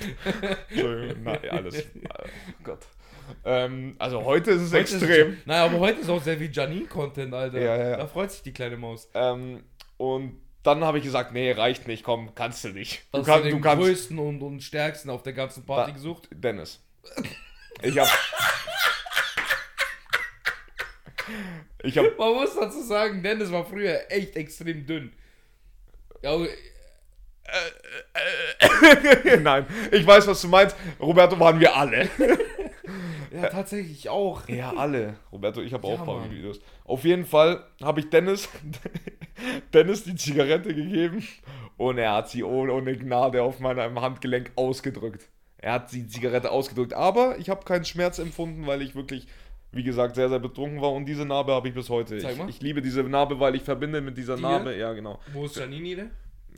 Entschuldigung, ja, alles. Oh Gott. Ähm, also heute ist es Heute ist extrem. es- Naja, aber heute ist auch sehr viel Janine-Content, Alter. Ja, ja, ja. Da freut sich die kleine Maus. Ähm, und dann habe ich gesagt, nee, reicht nicht, komm, kannst du nicht. Du, Hast kann, du den kannst. größten und, und stärksten auf der ganzen Party Da- gesucht? Dennis. Ich hab. Ich hab. Man muss dazu sagen, Dennis war früher echt extrem dünn. Ja, aber- Nein, ich weiß, was du meinst. Roberto waren wir alle. ja tatsächlich auch. Ja, alle. Roberto, ich habe Ja, auch ein paar. Videos. Auf jeden Fall habe ich Dennis, Dennis die Zigarette gegeben und er hat sie ohne, ohne Gnade auf meinem Handgelenk ausgedrückt. Er hat die Zigarette ausgedrückt, aber ich habe keinen Schmerz empfunden, weil ich wirklich, wie gesagt, sehr, sehr betrunken war und diese Narbe habe ich bis heute. Zeig Ich, mal. ich liebe diese Narbe, weil ich verbinde mit dieser Die Narbe, ja genau. Wo ist Janine denn?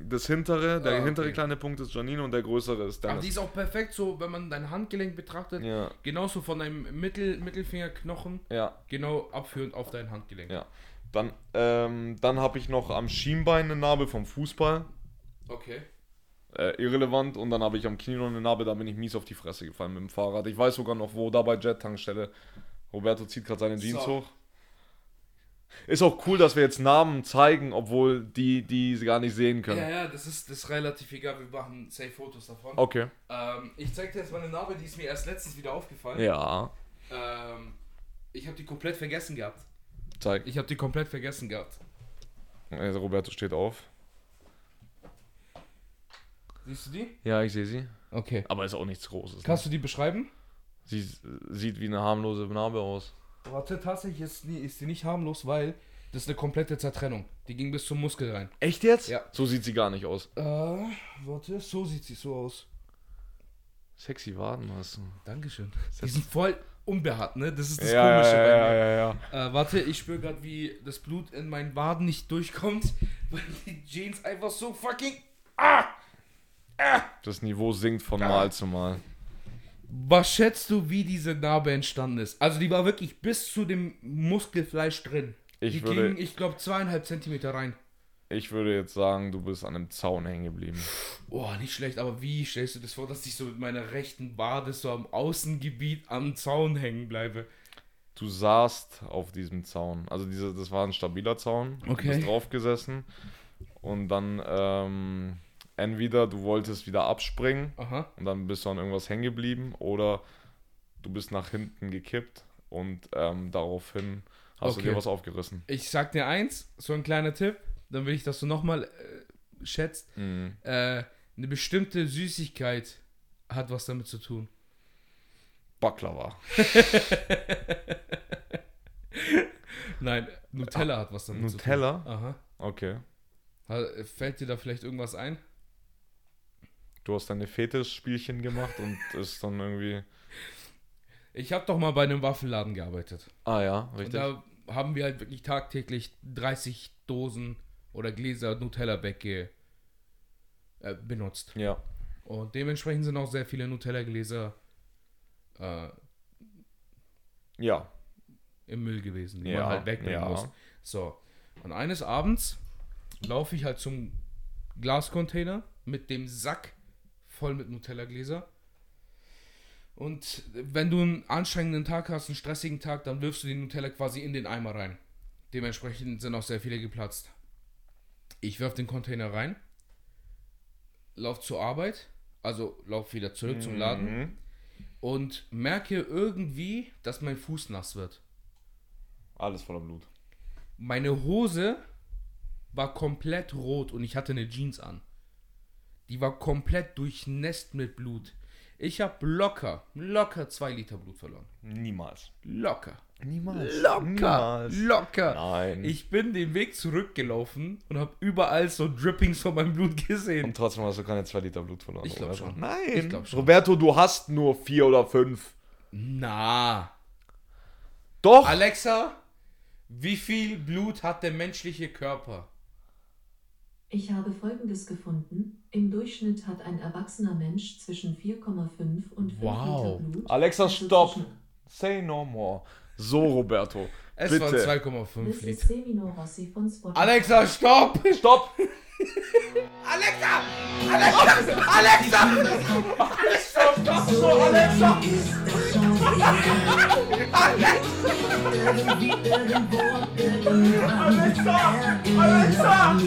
Das hintere, der Ah, okay. hintere kleine Punkt ist Janine und der größere ist Aber Dennis. die ist auch perfekt so, wenn man dein Handgelenk betrachtet. Ja, Genauso von deinem Mittel, Mittelfingerknochen, ja, genau abführend auf dein Handgelenk. ja. Dann, ähm, dann habe ich noch am Schienbein eine Narbe vom Fußball. Okay. äh, irrelevant und dann habe ich am Knie noch eine Narbe, da bin ich mies auf die Fresse gefallen mit dem Fahrrad. Ich weiß sogar noch wo, da bei Jet-Tankstelle. Roberto zieht gerade seine Jeans So. hoch. Ist auch cool, dass wir jetzt Namen zeigen, obwohl die, die sie gar nicht sehen können. Ja, ja, das ist, das ist relativ egal. Wir machen safe Fotos davon. Okay. Ähm, ich zeig dir jetzt mal eine Narbe, die ist mir erst letztens wieder aufgefallen. Ja. Ähm, ich habe die komplett vergessen gehabt. Zeig. Ich habe die komplett vergessen gehabt. Also Roberto steht auf. Siehst du die? Ja, ich sehe sie. Okay. Aber ist auch nichts Großes. Kannst du die beschreiben? Ne? Sie sieht wie eine harmlose Narbe aus. Warte, tatsächlich ist, die- ist die nicht harmlos, weil das ist eine komplette Zertrennung. Die ging bis zum Muskel rein. Echt jetzt? Ja. So sieht sie gar nicht aus. Äh, warte, so sieht sie so aus. Sexy Waden hast du. Dankeschön. Die sind voll unbehaart, ne? Das ist das ja, Komische ja, bei ja, mir. ja, ja. Äh, warte, ich spüre gerade, wie das Blut in meinen Waden nicht durchkommt, weil die Jeans einfach so fucking. Ah! Das Niveau sinkt von Mal zu Mal. Was schätzt du, wie diese Narbe entstanden ist? Also, die war wirklich bis zu dem Muskelfleisch drin. Ich die würde- ging, ich glaube, zweieinhalb Zentimeter rein. Ich würde jetzt sagen, du bist an einem Zaun hängen geblieben. Boah, nicht schlecht, aber wie stellst du das vor, dass ich so mit meiner rechten Wade so am Außengebiet am Zaun hängen bleibe? du saßt auf diesem Zaun. Also diese, das war ein stabiler Zaun. Okay. Du bist drauf gesessen und dann ähm, entweder du wolltest wieder abspringen Aha. und dann bist du an irgendwas hängen geblieben oder du bist nach hinten gekippt und ähm, daraufhin hast du Okay. dir was aufgerissen. Ich sag dir eins, so ein kleiner Tipp, dann will ich, dass du nochmal äh, schätzt. Mhm. Äh, eine bestimmte Süßigkeit hat was damit zu tun. Baklava. Nein, Nutella hat was damit Nutella? zu tun. Aha. Okay. Fällt dir da vielleicht irgendwas ein? Du hast deine Fetischspielchen gemacht und ist dann irgendwie. Ich habe doch mal bei einem Waffelladen gearbeitet. Ah ja, Und richtig. da haben wir halt wirklich tagtäglich 30 Dosen oder Gläser Nutella wegge äh, benutzt. Ja. Und dementsprechend sind auch sehr viele Nutella-Gläser äh, Ja. im Müll gewesen, die Ja, man halt wegbringen ja. muss. So. Und eines Abends laufe ich halt zum Glascontainer mit dem Sack voll mit Nutella-Gläser. Und wenn du einen anstrengenden Tag hast, einen stressigen Tag, dann wirfst du die Nutella quasi in den Eimer rein. Dementsprechend sind auch sehr viele geplatzt. Ich werf den Container rein, lauf zur Arbeit, also lauf wieder zurück zum Laden Mhm. und merke irgendwie, dass mein Fuß nass wird. Alles voller Blut. Meine Hose war komplett rot und ich hatte eine Jeans an. Die war komplett durchnässt mit Blut. Ich habe locker, locker zwei Liter Blut verloren. Niemals. Locker. Niemals. Locker. Niemals. Locker. Nein. Ich bin den Weg zurückgelaufen und habe überall so Drippings von meinem Blut gesehen. Und trotzdem hast du keine 2 Liter Blut verloren. Ich glaub Roberto. schon. Nein. Ich glaub schon. Roberto, du hast nur 4 oder 5. Na. Doch. Alexa, wie viel Blut hat der menschliche Körper? Ich habe Folgendes gefunden. Im Durchschnitt hat ein erwachsener Mensch zwischen 4,5 und 5 Wow. Liter Blut. Alexa, Also stopp. Say no more. So, Roberto. Es Bitte. waren 2,5 This is Liter. Semino Rossi von Spotify. Alexa, stopp! Stopp. Alexa! Alexa! Alexa! Stopp, stopp, stopp, Alexa! Alexa! Alexa!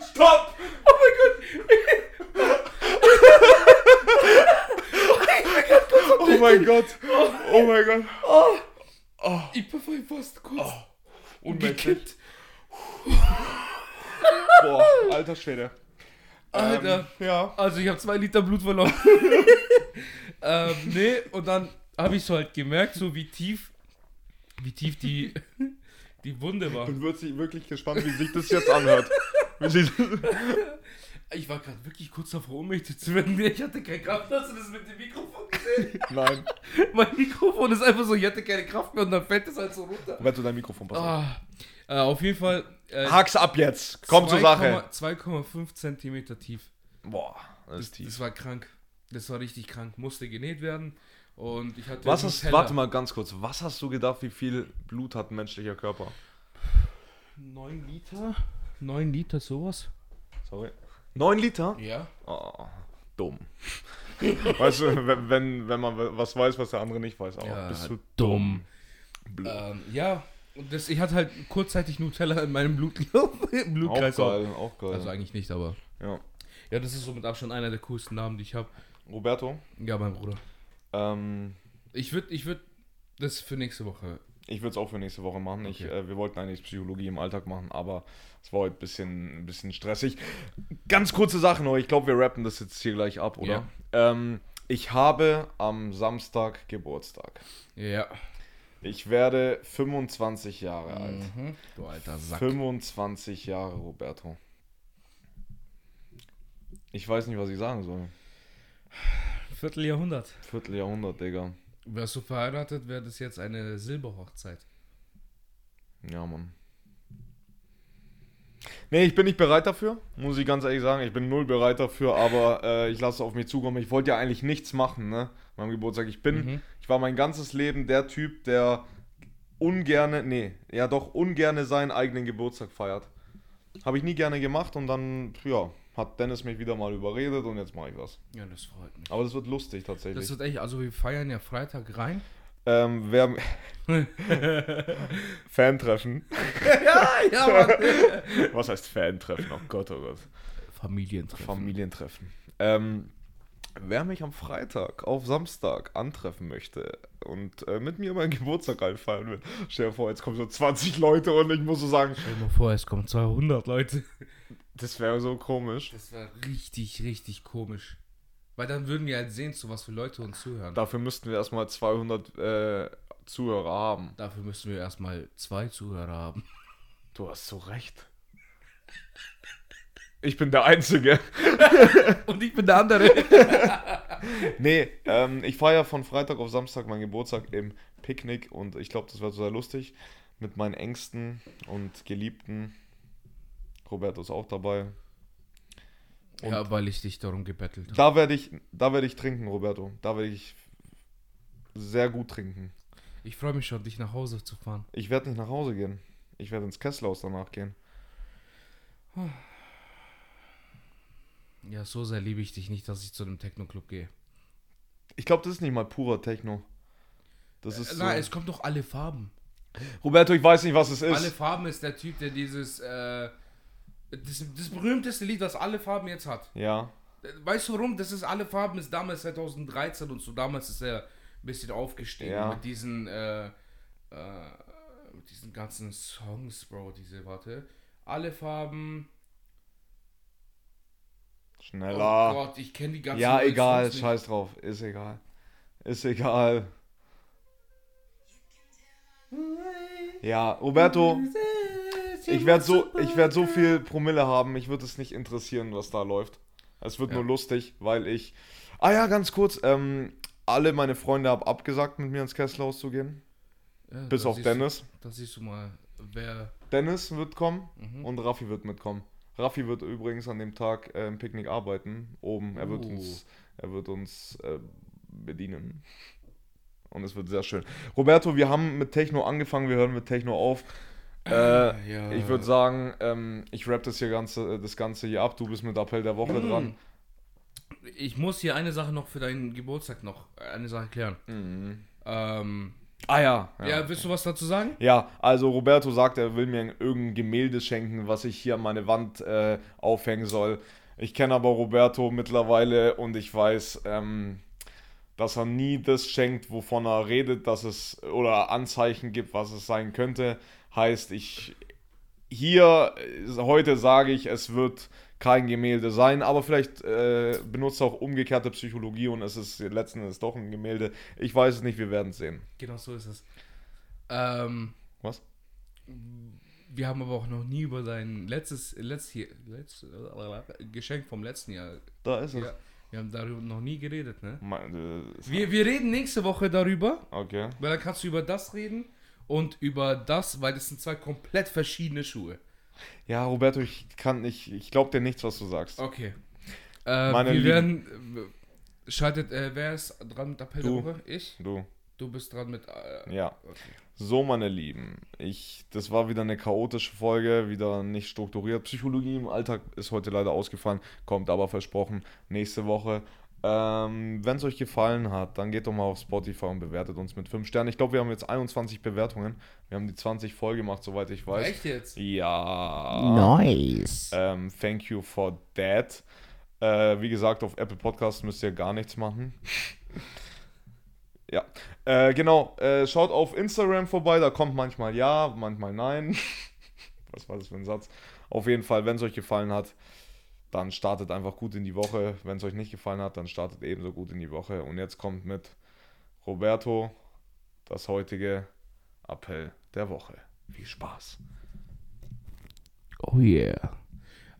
Stopp! Oh mein Gott! Oh mein Gott. Oh mein Gott. Ich bin voll fast kurz Unmenschlich. umgekippt. Boah, alter Schwede. Alter. Ähm, ja. Also ich habe zwei Liter Blut verloren. ähm, nee, und dann habe ich so halt gemerkt, so wie tief, wie tief die, die Wunde war. bin wirklich, wirklich gespannt, wie sich das jetzt anhört. Ich war gerade wirklich kurz davor, ohnmächtig zu werden. Ich hatte keine Kraft. Hast du das mit dem Mikrofon gesehen? Nein. mein Mikrofon ist einfach so, ich hatte keine Kraft mehr und dann fällt es halt so runter. Roberto, dein Mikrofon passt. Ah, äh, auf jeden Fall. Äh, Hack's ab jetzt. Komm zur Sache. 2,5 Zentimeter tief. Boah, das Das, ist tief. das war krank. Das war richtig krank. Musste genäht werden. Und ich hatte. Was hast, warte mal ganz kurz, was hast du gedacht, wie viel Blut hat ein menschlicher Körper? 9 Liter? 9 Liter, sowas? Sorry. 9 Liter? Ja. Oh, dumm. weißt du, wenn, wenn, wenn man was weiß, was der andere nicht weiß, aber Ja, bist du dumm. blöd. Ähm, ja. Und das, ich hatte halt kurzzeitig Nutella in meinem Blut, im auch geil, auch geil. Also eigentlich nicht, aber. ja. Ja, das ist so mit Abstand einer der coolsten Namen, die ich habe. Roberto, Ja, mein Bruder. ähm, Ich würde ich würd das für nächste Woche. Ich würde es auch für nächste Woche machen. Ich, Okay. äh, wir wollten eigentlich Psychologie im Alltag machen, aber es war heute ein bisschen, ein bisschen stressig. Ganz kurze Sache noch, ich glaube, wir rappen das jetzt hier gleich ab, oder? Ähm, ich habe am Samstag Geburtstag. Ja. Ich werde 25 Jahre alt. Mhm. Du alter Sack. 25 Jahre, Roberto. Ich weiß nicht, was ich sagen soll. Vierteljahrhundert. Vierteljahrhundert, Digga. Wärst du verheiratet, wäre das jetzt eine Silberhochzeit. Ja, Mann. Nee, ich bin nicht bereit dafür, muss ich ganz ehrlich sagen. Ich bin null bereit dafür, aber äh, ich lasse es auf mich zukommen. Ich wollte ja eigentlich nichts machen, ne? Meinem Geburtstag. Ich bin, Mhm. ich war mein ganzes Leben der Typ, der ungerne, nee, ja doch ungerne seinen eigenen Geburtstag feiert. Habe ich nie gerne gemacht und dann, ja, hat Dennis mich wieder mal überredet und jetzt mache ich was. Ja, das freut mich. Aber das wird lustig tatsächlich. Das wird echt, also wir feiern ja Freitag rein. Ähm, wer. Fantreffen. ja, ja, Mann. Was heißt Fantreffen? Oh Gott, oh Gott. Familientreffen. Familientreffen. Ähm, wer mich am Freitag auf Samstag antreffen möchte und äh, mit mir meinen Geburtstag einfeiern will, stell dir vor, jetzt kommen so 20 Leute und ich muss so sagen, Stell dir mal vor, es kommen 200 Leute. Das wäre so komisch. Das wäre richtig, richtig komisch. Weil dann würden wir halt sehen, zu was für Leute uns zuhören. Dafür müssten wir erstmal 200 äh, Zuhörer haben. Dafür müssen wir erstmal zwei Zuhörer haben. Du hast so recht. Ich bin der Einzige. Und ich bin der andere. Nee, ähm, ich feiere von Freitag auf Samstag meinen Geburtstag im Picknick und ich glaube, das wird sehr lustig mit meinen Ängsten und Geliebten. Roberto ist auch dabei. Und ja, weil ich dich darum gebettelt habe. Da werde ich, da werde ich trinken, Roberto. Da werde ich sehr gut trinken. Ich freue mich schon, dich nach Hause zu fahren. Ich werde nicht nach Hause gehen. Ich werde ins Kesselhaus danach gehen. Ja, so sehr liebe ich dich nicht, dass ich zu einem Techno-Club gehe. Ich glaube, das ist nicht mal purer Techno. Das ist Äh, so. Nein, es kommt doch alle Farben. Roberto, ich weiß nicht, was es Alle ist. Farben ist der Typ, der dieses, äh, das, das berühmteste Lied, was alle Farben jetzt hat. Ja. Weißt du warum? Das ist alle Farben, ist damals 2013 und so. Damals ist er ein bisschen aufgestiegen Ja. mit diesen, äh, äh, mit diesen ganzen Songs, Bro. Diese, warte. Alle Farben. Oh Schneller. Gott, ich kenne die ganzen ja, egal. Songs nicht. Scheiß drauf. Ist egal. Ist egal. Ja, Roberto, ich werde so, ich werd so viel Promille haben, mich wird es nicht interessieren, was da läuft. Es wird Ja. nur lustig, weil ich. Ah ja, ganz kurz, ähm, alle meine Freunde haben abgesagt, mit mir ins Kesselhaus zu gehen. Ja, Bis auf Dennis. Du, da siehst du mal, wer. Dennis wird kommen Mhm. und Raffi wird mitkommen. Raffi wird übrigens an dem Tag äh, im Picknick arbeiten, oben. Er wird Uh. uns, er wird uns äh, bedienen. Und es wird sehr schön. Roberto, wir haben mit Techno angefangen, wir hören mit Techno auf. Äh, ja. Ich würde sagen, ähm, ich rap das hier ganze, das Ganze hier ab. Du bist mit Appell der Woche Mm. dran. Ich muss hier eine Sache noch für deinen Geburtstag noch, eine Sache klären. Ähm, Ah ja. ja. willst du was dazu sagen? Ja, also Roberto sagt, er will mir irgendein Gemälde schenken, was ich hier an meine Wand äh, aufhängen soll. Ich kenne aber Roberto mittlerweile und ich weiß, ähm, dass er nie das schenkt, wovon er redet, dass es oder Anzeichen gibt, was es sein könnte. Heißt, ich hier äh, heute sage ich, es wird kein Gemälde sein, aber vielleicht äh, benutzt auch umgekehrte Psychologie und es ist letzten Endes doch ein Gemälde. Ich weiß es nicht, wir werden es sehen. Genau so ist es. Ähm, Was? wir haben aber auch noch nie über dein letztes, letzt, hier, letzt, äh, Geschenk vom letzten Jahr. Da ist es. Ja, wir haben darüber noch nie geredet, ne? Mein, äh, Wir, wir reden nächste Woche darüber, Okay. weil dann kannst du über das reden und über das, weil das sind zwei komplett verschiedene Schuhe. Ja, Roberto, ich kann nicht, ich glaube dir nichts, was du sagst. Okay. Äh, Meine wir Lieben. werden. Äh, schaltet, äh, wer ist dran mit Appell Du. der Woche? Ich? Du. Du bist dran mit. Äh, Ja. Okay. So, meine Lieben, ich, das war wieder eine chaotische Folge, wieder nicht strukturiert. Psychologie im Alltag ist heute leider ausgefallen, kommt aber versprochen nächste Woche. Ähm, Wenn es euch gefallen hat, dann geht doch mal auf Spotify und bewertet uns mit 5 Sternen. Ich glaube, wir haben jetzt 21 Bewertungen. Wir haben die 20 voll gemacht, soweit ich weiß. Echt jetzt? Ja. Nice. Ähm, thank you for that. Äh, wie gesagt, auf Apple Podcasts müsst ihr gar nichts machen. ja. Äh, genau. Äh, schaut auf Instagram vorbei. Da kommt manchmal ja, manchmal nein. Was war das für ein Satz? Auf jeden Fall, wenn es euch gefallen hat, dann startet einfach gut in die Woche. Wenn es euch nicht gefallen hat, dann startet ebenso gut in die Woche. Und jetzt kommt mit Roberto das heutige Appell der Woche. Viel Spaß. Oh yeah.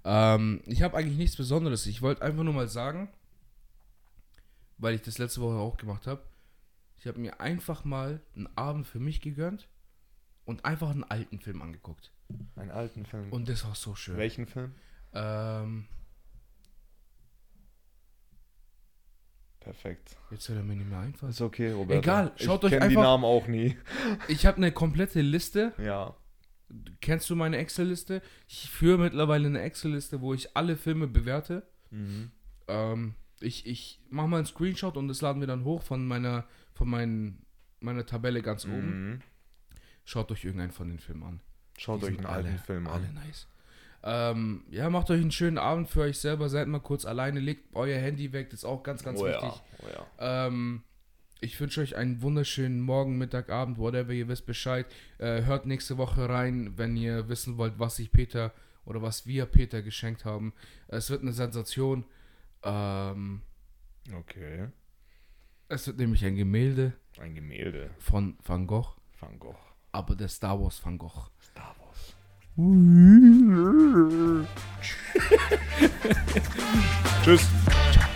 Ähm, ich habe eigentlich nichts Besonderes. Ich wollte einfach nur mal sagen, weil ich das letzte Woche auch gemacht habe, ich habe mir einfach mal einen Abend für mich gegönnt und einfach einen alten Film angeguckt. Einen alten Film. Und das war so schön. Welchen Film? Ähm, Perfekt. jetzt hört er mir nicht mehr einfach. Ist okay, Roberto. Egal, schaut ich euch kenn die einfach- Namen auch nie. Ich habe eine komplette Liste. Ja. Kennst du meine Excel-Liste? Ich führe mittlerweile eine Excel-Liste, wo ich alle Filme bewerte. Ähm, ich ich mache mal einen Screenshot und das laden wir dann hoch von meiner, von meinen meiner Tabelle ganz oben. Mhm. Schaut euch irgendeinen von den Filmen an. Schaut Die euch einen alten alle, Film Alle an. nice. Ähm, ja, macht euch einen schönen Abend für euch selber. Seid mal kurz alleine. Legt euer Handy weg. Das ist auch ganz, ganz oh wichtig. ja, oh ja. Ähm, ich wünsche euch einen wunderschönen Morgen, Mittag, Abend, whatever, ihr wisst Bescheid. Äh, hört nächste Woche rein, wenn ihr wissen wollt, was ich Peter oder was wir Peter geschenkt haben. Es wird eine Sensation. Ähm, Okay. es wird nämlich ein Gemälde Ein Gemälde. von Van Gogh, Van Gogh. aber der Star Wars Van Gogh. Star Wars. Tschüss.